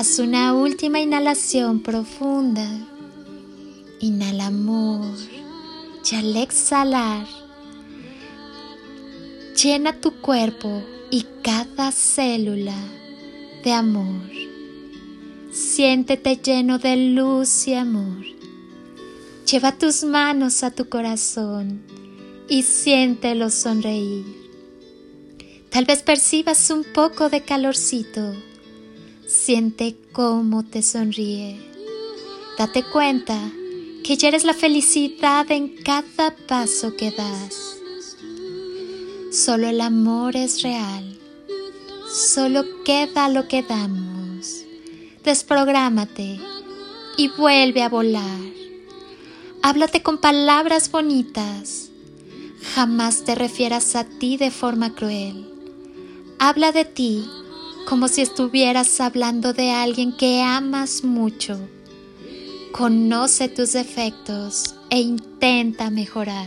Haz una última inhalación profunda. Inhala amor y al exhalar, llena tu cuerpo y cada célula de amor. Siéntete lleno de luz y amor. Lleva tus manos a tu corazón y siéntelo sonreír. Tal vez percibas un poco de calorcito Siente cómo te sonríe. Date cuenta que ya eres la felicidad en cada paso que das. Solo el amor es real. Solo queda lo que damos. Desprográmate y vuelve a volar. Háblate con palabras bonitas. Jamás te refieras a ti de forma cruel. Habla de ti como si estuvieras hablando de alguien que amas mucho. Conoce tus defectos e intenta mejorar.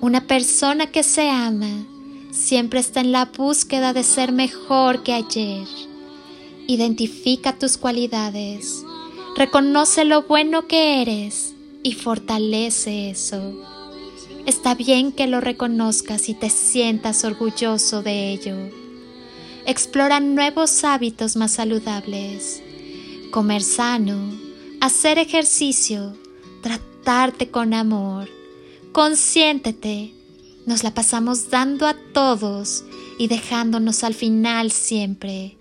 Una persona que se ama siempre está en la búsqueda de ser mejor que ayer. Identifica tus cualidades, reconoce lo bueno que eres y fortalece eso. Está bien que lo reconozcas y te sientas orgulloso de ello explora nuevos hábitos más saludables, comer sano, hacer ejercicio, tratarte con amor, consiéntete. Nos la pasamos dando a todos y dejándonos al final siempre.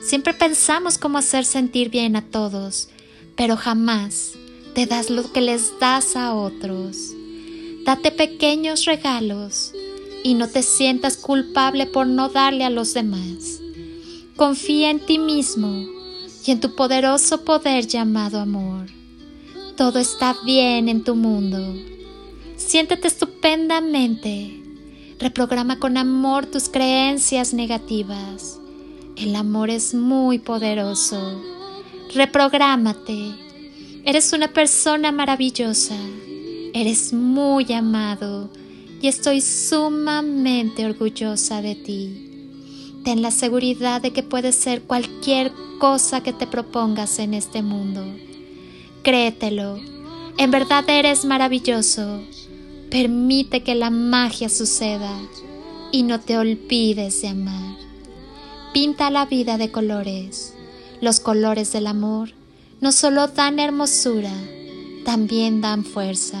Siempre pensamos cómo hacer sentir bien a todos, pero jamás te das lo que les das a otros. Date pequeños regalos, y no te sientas culpable por no darle a los demás. Confía en ti mismo y en tu poderoso poder llamado amor. Todo está bien en tu mundo. Siéntete estupendamente. Reprograma con amor tus creencias negativas. El amor es muy poderoso. Reprográmate. Eres una persona maravillosa. Eres muy amado y estoy sumamente orgullosa de ti. Ten la seguridad de que puedes ser cualquier cosa que te propongas en este mundo. Créetelo, en verdad eres maravilloso. Permite que la magia suceda y no te olvides de amar. Pinta la vida de colores. Los colores del amor no solo dan hermosura, también dan fuerza.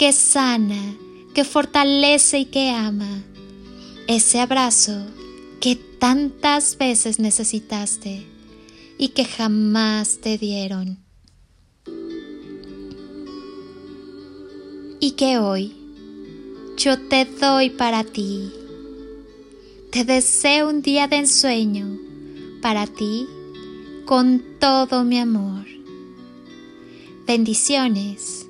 que sana, que fortalece y que ama. Ese abrazo que tantas veces necesitaste, y que jamás te dieron. Y que hoy yo te doy para ti. Te deseo un día de ensueño para ti con todo mi amor. Bendiciones